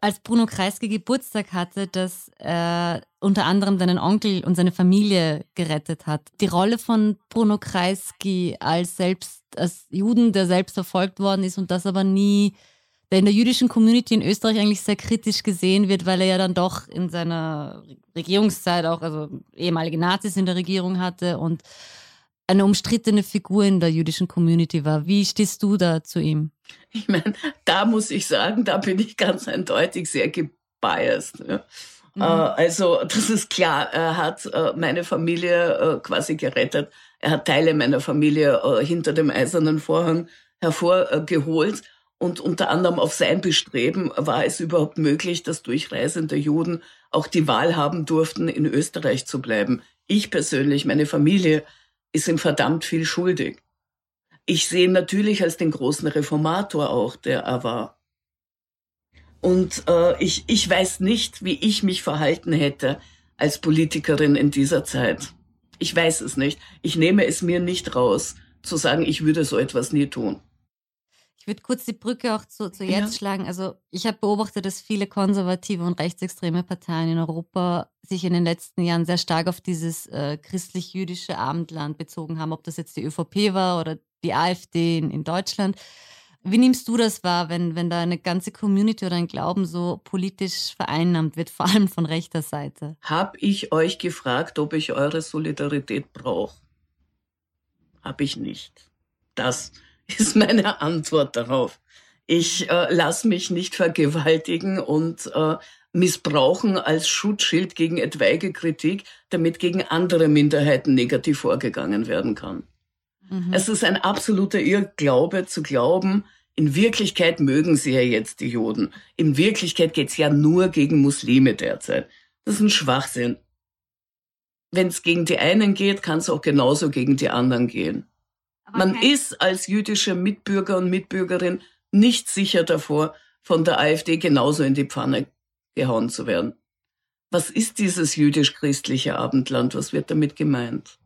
als Bruno Kreisky Geburtstag hatte, dass er unter anderem deinen Onkel und seine Familie gerettet hat. Die Rolle von Bruno Kreisky als selbst als Juden, der selbst verfolgt worden ist und das aber nie der in der jüdischen Community in Österreich eigentlich sehr kritisch gesehen wird, weil er ja dann doch in seiner Regierungszeit auch also ehemalige Nazis in der Regierung hatte und eine umstrittene Figur in der jüdischen Community war. Wie stehst du da zu ihm? Ich meine, da muss ich sagen, da bin ich ganz eindeutig sehr gebiased. Ja. Mhm. Äh, also das ist klar, er hat äh, meine Familie äh, quasi gerettet. Er hat Teile meiner Familie hinter dem eisernen Vorhang hervorgeholt. Und unter anderem auf sein Bestreben war es überhaupt möglich, dass durchreisende Juden auch die Wahl haben durften, in Österreich zu bleiben. Ich persönlich, meine Familie, ist ihm verdammt viel schuldig. Ich sehe ihn natürlich als den großen Reformator auch, der er war. Und äh, ich, ich weiß nicht, wie ich mich verhalten hätte als Politikerin in dieser Zeit. Ich weiß es nicht. Ich nehme es mir nicht raus, zu sagen, ich würde so etwas nie tun. Ich würde kurz die Brücke auch zu, zu jetzt ja. schlagen. Also ich habe beobachtet, dass viele konservative und rechtsextreme Parteien in Europa sich in den letzten Jahren sehr stark auf dieses äh, christlich-jüdische Abendland bezogen haben, ob das jetzt die ÖVP war oder die AfD in, in Deutschland. Wie nimmst du das wahr, wenn, wenn da eine ganze Community oder ein Glauben so politisch vereinnahmt wird, vor allem von rechter Seite? Hab ich euch gefragt, ob ich eure Solidarität brauche? Hab ich nicht. Das ist meine Antwort darauf. Ich äh, lasse mich nicht vergewaltigen und äh, missbrauchen als Schutzschild gegen etwaige Kritik, damit gegen andere Minderheiten negativ vorgegangen werden kann. Mhm. Es ist ein absoluter Irrglaube zu glauben, in Wirklichkeit mögen sie ja jetzt die Juden. In Wirklichkeit geht's ja nur gegen Muslime derzeit. Das ist ein Schwachsinn. Wenn es gegen die einen geht, kann es auch genauso gegen die anderen gehen. Man ist als jüdischer Mitbürger und Mitbürgerin nicht sicher davor, von der AfD genauso in die Pfanne gehauen zu werden. Was ist dieses jüdisch-christliche Abendland? Was wird damit gemeint?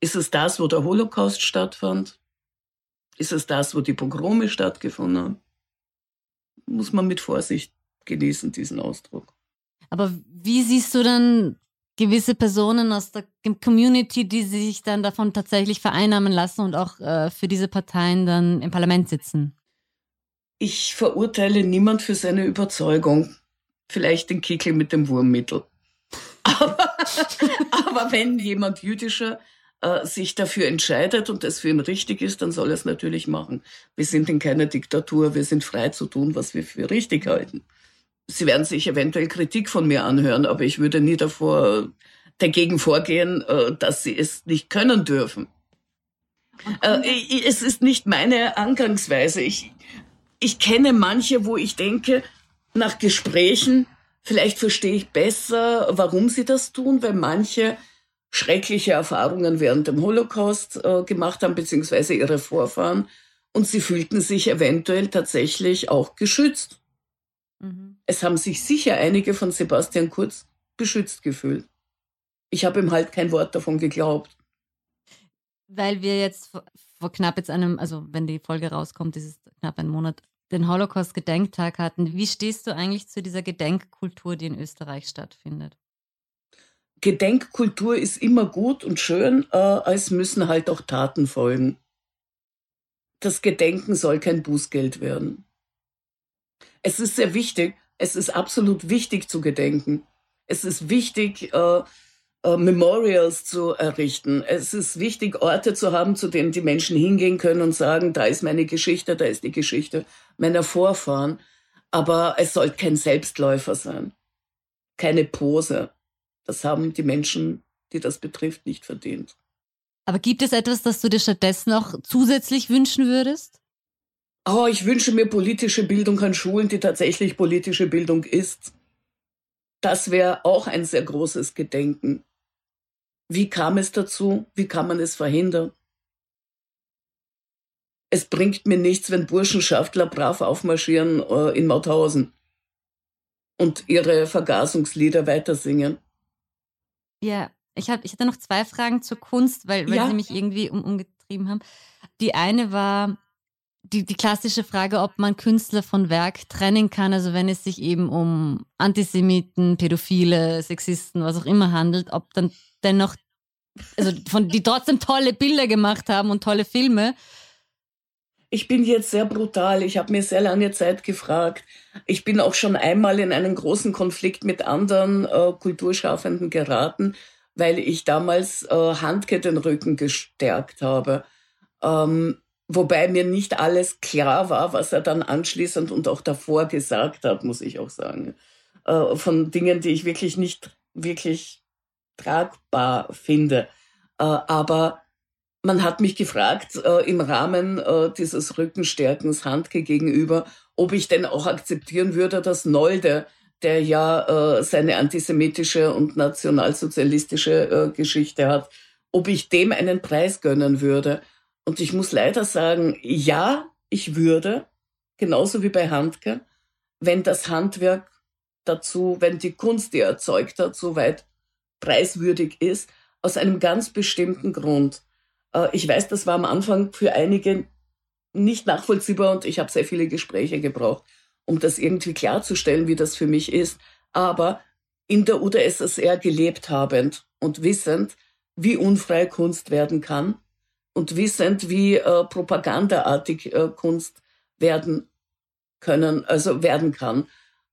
Ist es das, wo der Holocaust stattfand? Ist es das, wo die Pogrome stattgefunden haben? Muss man mit Vorsicht genießen, diesen Ausdruck. Aber wie siehst du dann gewisse Personen aus der Community, die sich dann davon tatsächlich vereinnahmen lassen und auch äh, für diese Parteien dann im Parlament sitzen? Ich verurteile niemand für seine Überzeugung. Vielleicht den Kickel mit dem Wurmmittel. Aber, aber wenn jemand jüdischer äh, sich dafür entscheidet und es für ihn richtig ist, dann soll er es natürlich machen. Wir sind in keiner Diktatur, wir sind frei zu tun, was wir für richtig halten. Sie werden sich eventuell Kritik von mir anhören, aber ich würde nie davor dagegen vorgehen, äh, dass sie es nicht können dürfen. Äh, es ist nicht meine Angangsweise. Ich, ich kenne manche, wo ich denke, nach Gesprächen, vielleicht verstehe ich besser, warum sie das tun, weil manche schreckliche Erfahrungen während dem Holocaust äh, gemacht haben, beziehungsweise ihre Vorfahren. Und sie fühlten sich eventuell tatsächlich auch geschützt. Mhm. Es haben sich sicher einige von Sebastian Kurz beschützt gefühlt. Ich habe ihm halt kein Wort davon geglaubt. Weil wir jetzt vor, vor knapp jetzt einem, also wenn die Folge rauskommt, ist es knapp ein Monat, den Holocaust-Gedenktag hatten. Wie stehst du eigentlich zu dieser Gedenkkultur, die in Österreich stattfindet? Gedenkkultur ist immer gut und schön, äh, es müssen halt auch Taten folgen. Das Gedenken soll kein Bußgeld werden. Es ist sehr wichtig, es ist absolut wichtig zu gedenken. Es ist wichtig, äh, äh, Memorials zu errichten. Es ist wichtig, Orte zu haben, zu denen die Menschen hingehen können und sagen, da ist meine Geschichte, da ist die Geschichte meiner Vorfahren. Aber es soll kein Selbstläufer sein. Keine Pose. Das haben die Menschen, die das betrifft, nicht verdient. Aber gibt es etwas, das du dir stattdessen noch zusätzlich wünschen würdest? Oh, ich wünsche mir politische Bildung an Schulen, die tatsächlich politische Bildung ist. Das wäre auch ein sehr großes Gedenken. Wie kam es dazu? Wie kann man es verhindern? Es bringt mir nichts, wenn Burschenschaftler brav aufmarschieren äh, in Mauthausen und ihre Vergasungslieder weitersingen. Ja, ich, hab, ich hatte noch zwei Fragen zur Kunst, weil, weil ja. sie mich irgendwie um, umgetrieben haben. Die eine war die, die klassische Frage, ob man Künstler von Werk trennen kann, also wenn es sich eben um Antisemiten, Pädophile, Sexisten, was auch immer handelt, ob dann dennoch, also von die trotzdem tolle Bilder gemacht haben und tolle Filme. Ich bin jetzt sehr brutal. Ich habe mir sehr lange Zeit gefragt. Ich bin auch schon einmal in einen großen Konflikt mit anderen äh, Kulturschaffenden geraten, weil ich damals äh, Handke den Rücken gestärkt habe. Ähm, wobei mir nicht alles klar war, was er dann anschließend und auch davor gesagt hat, muss ich auch sagen. Äh, von Dingen, die ich wirklich nicht wirklich tragbar finde. Äh, aber man hat mich gefragt äh, im Rahmen äh, dieses Rückenstärkens Handke gegenüber, ob ich denn auch akzeptieren würde, dass Nolde, der ja äh, seine antisemitische und nationalsozialistische äh, Geschichte hat, ob ich dem einen Preis gönnen würde. Und ich muss leider sagen, ja, ich würde, genauso wie bei Handke, wenn das Handwerk dazu, wenn die Kunst, die er erzeugt hat, so weit preiswürdig ist, aus einem ganz bestimmten Grund. Äh, ich weiß, das war am Anfang für einige nicht nachvollziehbar und ich habe sehr viele Gespräche gebraucht, um das irgendwie klarzustellen, wie das für mich ist. Aber in der UdSSR gelebt habend und wissend, wie unfrei Kunst werden kann und wissend, wie äh, propagandaartig äh, Kunst werden können, also werden kann.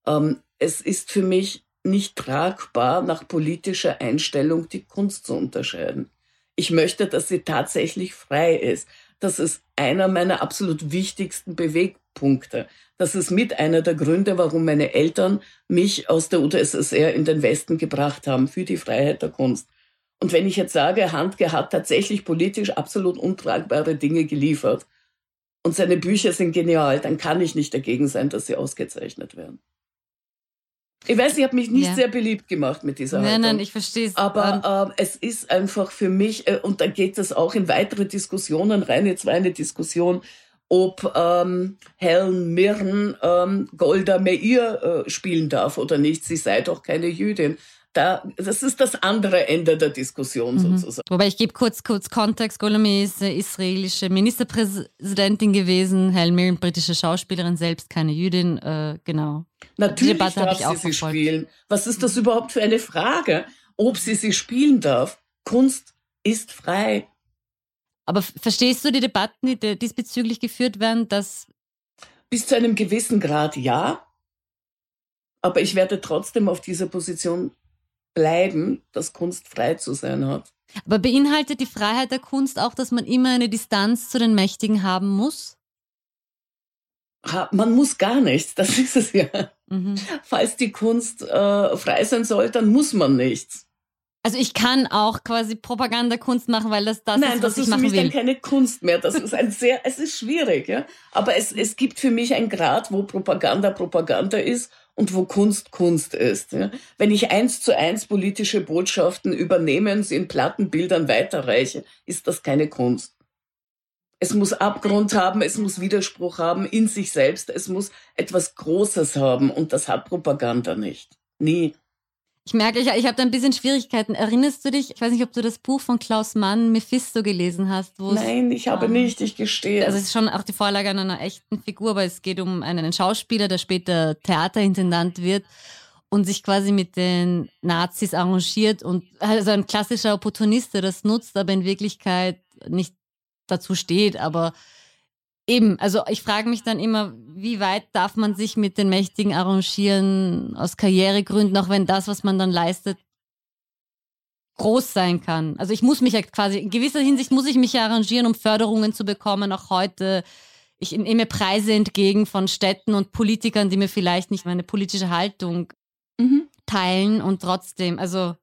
Ähm, es ist für mich nicht tragbar, nach politischer Einstellung die Kunst zu unterscheiden. Ich möchte, dass sie tatsächlich frei ist. Das ist einer meiner absolut wichtigsten Bewegpunkte. Das ist mit einer der Gründe, warum meine Eltern mich aus der UdSSR in den Westen gebracht haben, für die Freiheit der Kunst. Und wenn ich jetzt sage, Handke hat tatsächlich politisch absolut untragbare Dinge geliefert und seine Bücher sind genial, dann kann ich nicht dagegen sein, dass sie ausgezeichnet werden. Ich weiß, ich habe mich nicht ja. sehr beliebt gemacht mit dieser Nein, Haltung. nein, ich verstehe es. Aber ähm, es ist einfach für mich, äh, und da geht es auch in weitere Diskussionen rein, jetzt war eine Diskussion, ob ähm, Helen Mirren ähm, Golda Meir äh, spielen darf oder nicht. Sie sei doch keine Jüdin. Da, das ist das andere Ende der Diskussion mhm. sozusagen. Wobei ich gebe kurz, kurz Kontext. Golame ist israelische Ministerpräsidentin gewesen, Helen Mirren britische Schauspielerin, selbst keine Jüdin, äh, genau. Natürlich darf sie sie verfolgt. spielen. Was ist das überhaupt für eine Frage, ob sie sie spielen darf? Kunst ist frei. Aber verstehst du die Debatten, die diesbezüglich geführt werden, dass bis zu einem gewissen Grad ja, aber ich werde trotzdem auf dieser Position bleiben, dass Kunst frei zu sein hat. Aber beinhaltet die Freiheit der Kunst auch, dass man immer eine Distanz zu den Mächtigen haben muss? Man muss gar nichts, das ist es ja. Mhm. Falls die Kunst äh, frei sein soll, dann muss man nichts. Also ich kann auch quasi Propagandakunst machen, weil das das Nein, ist, was das ist für mich dann keine Kunst mehr. Das ist ein sehr, es ist schwierig, ja. Aber es, es gibt für mich einen Grad, wo Propaganda Propaganda ist und wo Kunst Kunst ist. Wenn ich eins zu eins politische Botschaften übernehme und sie in Plattenbildern weiterreiche, ist das keine Kunst. Es muss Abgrund haben, es muss Widerspruch haben in sich selbst, es muss etwas Großes haben und das hat Propaganda nicht. Nie. Ich merke, ich, ich habe da ein bisschen Schwierigkeiten. Erinnerst du dich, ich weiß nicht, ob du das Buch von Klaus Mann, Mephisto, gelesen hast? Nein, ich habe nicht, ich gestehe. Also es ist schon auch die Vorlage an einer echten Figur, aber es geht um einen Schauspieler, der später Theaterintendant wird und sich quasi mit den Nazis arrangiert und also ein klassischer Opportunist, der das nutzt, aber in Wirklichkeit nicht dazu steht, aber Eben, also ich frage mich dann immer, wie weit darf man sich mit den Mächtigen arrangieren aus Karrieregründen, auch wenn das, was man dann leistet, groß sein kann. Also ich muss mich ja quasi, in gewisser Hinsicht muss ich mich ja arrangieren, um Förderungen zu bekommen, auch heute. Ich nehme Preise entgegen von Städten und Politikern, die mir vielleicht nicht meine politische Haltung mhm. teilen und trotzdem, also.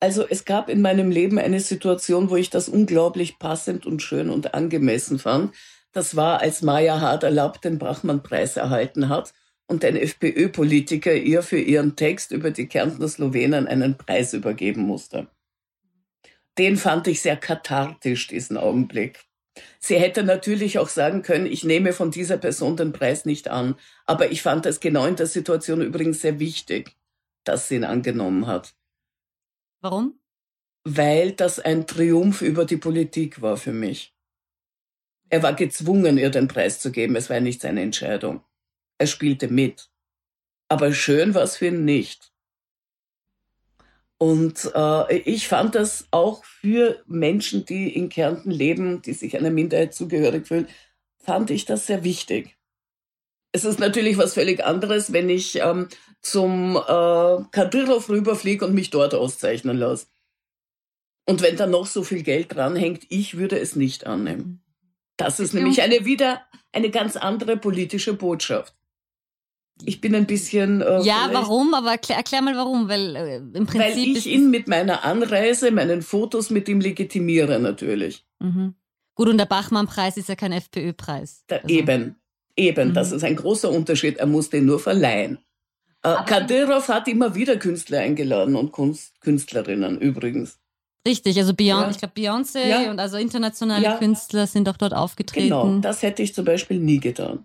Also es gab in meinem Leben eine Situation, wo ich das unglaublich passend und schön und angemessen fand. Das war, als Maya Hart erlaubt den Brachmann-Preis erhalten hat und ein FPÖ-Politiker ihr für ihren Text über die Kärntner Slowenen einen Preis übergeben musste. Den fand ich sehr kathartisch, diesen Augenblick. Sie hätte natürlich auch sagen können, ich nehme von dieser Person den Preis nicht an. Aber ich fand es genau in der Situation übrigens sehr wichtig, dass sie ihn angenommen hat. Warum? Weil das ein Triumph über die Politik war für mich. Er war gezwungen, ihr den Preis zu geben. Es war nicht seine Entscheidung. Er spielte mit. Aber schön war es für ihn nicht. Und äh, ich fand das auch für Menschen, die in Kärnten leben, die sich einer Minderheit zugehörig fühlen, fand ich das sehr wichtig. Es ist natürlich was völlig anderes, wenn ich ähm, zum äh, Kadyrov rüberfliege und mich dort auszeichnen lasse. Und wenn da noch so viel Geld dranhängt, ich würde es nicht annehmen. Das ist nämlich eine wieder eine ganz andere politische Botschaft. Ich bin ein bisschen. Äh, ja, warum? Aber erklär, erklär, mal warum, weil äh, im Prinzip. Weil ich ihn mit meiner Anreise, meinen Fotos mit ihm legitimiere, natürlich. Mhm. Gut, und der Bachmann-Preis ist ja kein FPÖ-Preis. Also. Eben, eben, mhm. das ist ein großer Unterschied. Er muss den nur verleihen. Äh, Kadyrov hat immer wieder Künstler eingeladen und Kunst, Künstlerinnen übrigens. Richtig, also Beyoncé, ja. ich glaube Beyoncé ja. und also internationale ja. Künstler sind auch dort aufgetreten. Genau, das hätte ich zum Beispiel nie getan.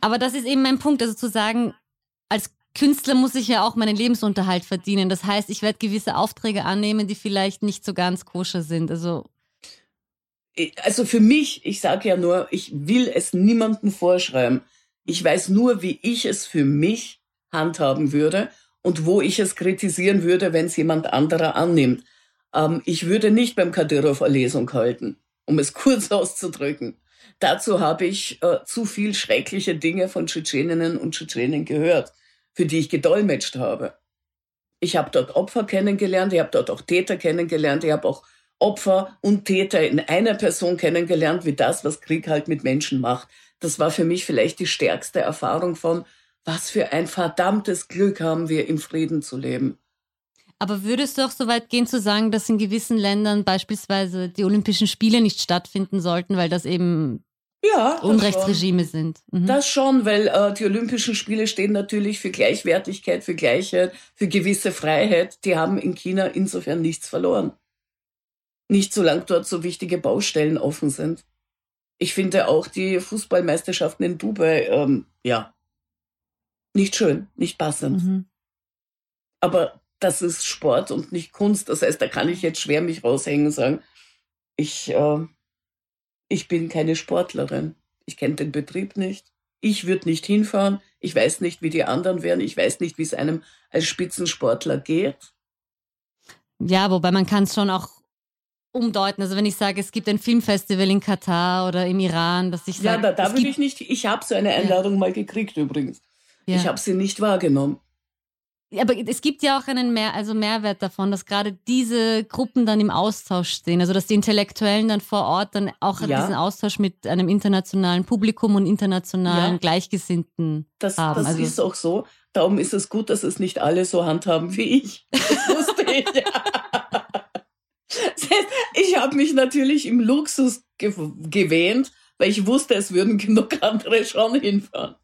Aber das ist eben mein Punkt, also zu sagen, als Künstler muss ich ja auch meinen Lebensunterhalt verdienen. Das heißt, ich werde gewisse Aufträge annehmen, die vielleicht nicht so ganz koscher sind. Also also für mich, ich sage ja nur, ich will es niemandem vorschreiben. Ich weiß nur, wie ich es für mich handhaben würde und wo ich es kritisieren würde, wenn es jemand anderer annimmt. Ähm, ich würde nicht beim Kadyrov eine Lesung halten, um es kurz auszudrücken. Dazu habe ich äh, zu viel schreckliche Dinge von Tschetscheninnen und Tschetschenen gehört, für die ich gedolmetscht habe. Ich habe dort Opfer kennengelernt, ich habe dort auch Täter kennengelernt, ich habe auch Opfer und Täter in einer Person kennengelernt, wie das, was Krieg halt mit Menschen macht. Das war für mich vielleicht die stärkste Erfahrung von, was für ein verdammtes Glück haben wir, im Frieden zu leben. Aber würdest du auch so weit gehen zu sagen, dass in gewissen Ländern beispielsweise die Olympischen Spiele nicht stattfinden sollten, weil das eben ja, Unrechtsregime schon. sind? Mhm. Das schon, weil äh, die Olympischen Spiele stehen natürlich für Gleichwertigkeit, für Gleichheit, für gewisse Freiheit. Die haben in China insofern nichts verloren. Nicht solange dort so wichtige Baustellen offen sind. Ich finde auch die Fußballmeisterschaften in Dubai, ähm, ja, nicht schön, nicht passend. Mhm. Aber das ist Sport und nicht Kunst. Das heißt, da kann ich jetzt schwer mich raushängen und sagen, ich, äh, ich bin keine Sportlerin. Ich kenne den Betrieb nicht. Ich würde nicht hinfahren. Ich weiß nicht, wie die anderen wären. Ich weiß nicht, wie es einem als Spitzensportler geht. Ja, wobei man kann es schon auch umdeuten. Also wenn ich sage, es gibt ein Filmfestival in Katar oder im Iran, dass ich sage. Ja, da, da will ich nicht. Ich habe so eine Einladung ja. mal gekriegt übrigens. Ja. Ich habe sie nicht wahrgenommen aber es gibt ja auch einen Mehr, also Mehrwert davon, dass gerade diese Gruppen dann im Austausch stehen. Also dass die Intellektuellen dann vor Ort dann auch ja. diesen Austausch mit einem internationalen Publikum und internationalen ja. Gleichgesinnten das, haben. Das also ist auch so. Darum ist es gut, dass es nicht alle so handhaben wie ich. Das wusste ich. ich habe mich natürlich im Luxus ge gewähnt, weil ich wusste, es würden genug andere schon hinfahren.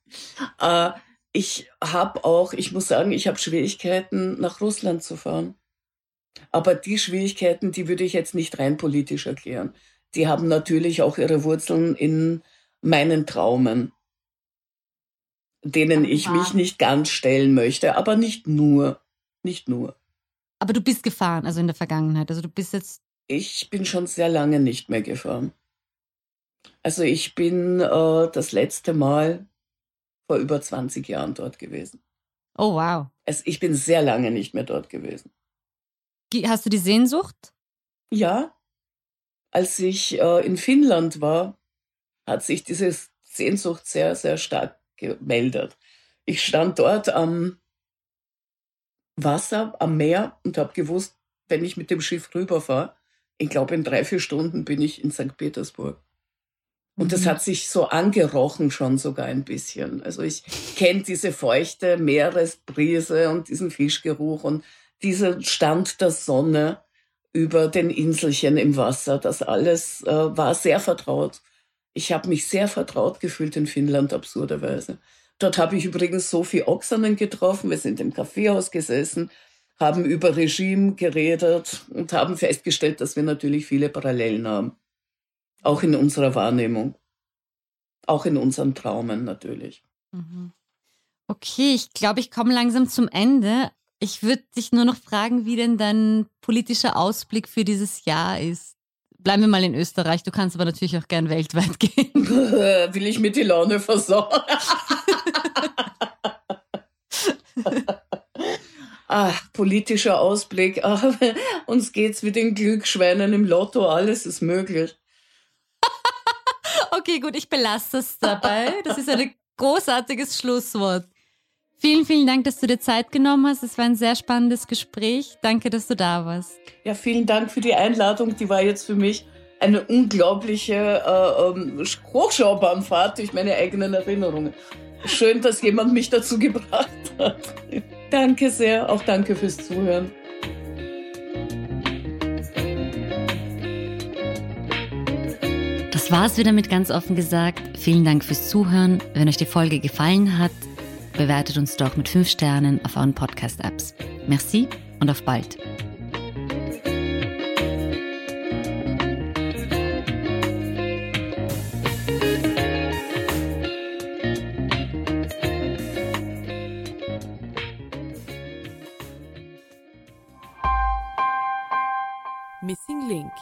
Äh, ich habe auch, ich muss sagen, ich habe Schwierigkeiten, nach Russland zu fahren. Aber die Schwierigkeiten, die würde ich jetzt nicht rein politisch erklären. Die haben natürlich auch ihre Wurzeln in meinen Traumen, denen ich mich nicht ganz stellen möchte, aber nicht nur, nicht nur. Aber du bist gefahren, also in der Vergangenheit. Also du bist jetzt. Ich bin schon sehr lange nicht mehr gefahren. Also ich bin äh, das letzte Mal vor über 20 Jahren dort gewesen. Oh wow. Also ich bin sehr lange nicht mehr dort gewesen. Hast du die Sehnsucht? Ja. Als ich äh, in Finnland war, hat sich diese Sehnsucht sehr, sehr stark gemeldet. Ich stand dort am Wasser, am Meer und habe gewusst, wenn ich mit dem Schiff rüberfahre, ich glaube, in drei, vier Stunden bin ich in St. Petersburg. Und mhm. das hat sich so angerochen schon sogar ein bisschen. Also ich kenne diese feuchte Meeresbrise und diesen Fischgeruch und dieser Stand der Sonne über den Inselchen im Wasser. Das alles äh, war sehr vertraut. Ich habe mich sehr vertraut gefühlt in Finnland, absurderweise. Dort habe ich übrigens Sophie Oksanen getroffen. Wir sind im Kaffeehaus gesessen, haben über Regime geredet und haben festgestellt, dass wir natürlich viele Parallelen haben. Auch in unserer Wahrnehmung. Auch in unseren Traumen natürlich. Mhm. Okay, ich glaube, ich komme langsam zum Ende. Ich würde dich nur noch fragen, wie denn dein politischer Ausblick für dieses Jahr ist. Bleiben wir mal in Österreich. Du kannst aber natürlich auch gern weltweit gehen. Will ich mir die Laune versorgen? Ach, politischer Ausblick. Ach, uns geht's wie den Glücksschweinen im Lotto. Alles ist möglich. Okay, gut, ich belasse es dabei. Das ist ein großartiges Schlusswort. Vielen, vielen Dank, dass du dir Zeit genommen hast. Es war ein sehr spannendes Gespräch. Danke, dass du da warst. Ja, vielen Dank für die Einladung. Die war jetzt für mich eine unglaubliche äh, ähm, Hochschaubahnfahrt durch meine eigenen Erinnerungen. Schön, dass jemand mich dazu gebracht hat. danke sehr. Auch danke fürs Zuhören. War's wieder mit ganz offen gesagt. Vielen Dank fürs Zuhören. Wenn euch die Folge gefallen hat, bewertet uns doch mit 5 Sternen auf euren Podcast-Apps. Merci und auf bald. Missing Link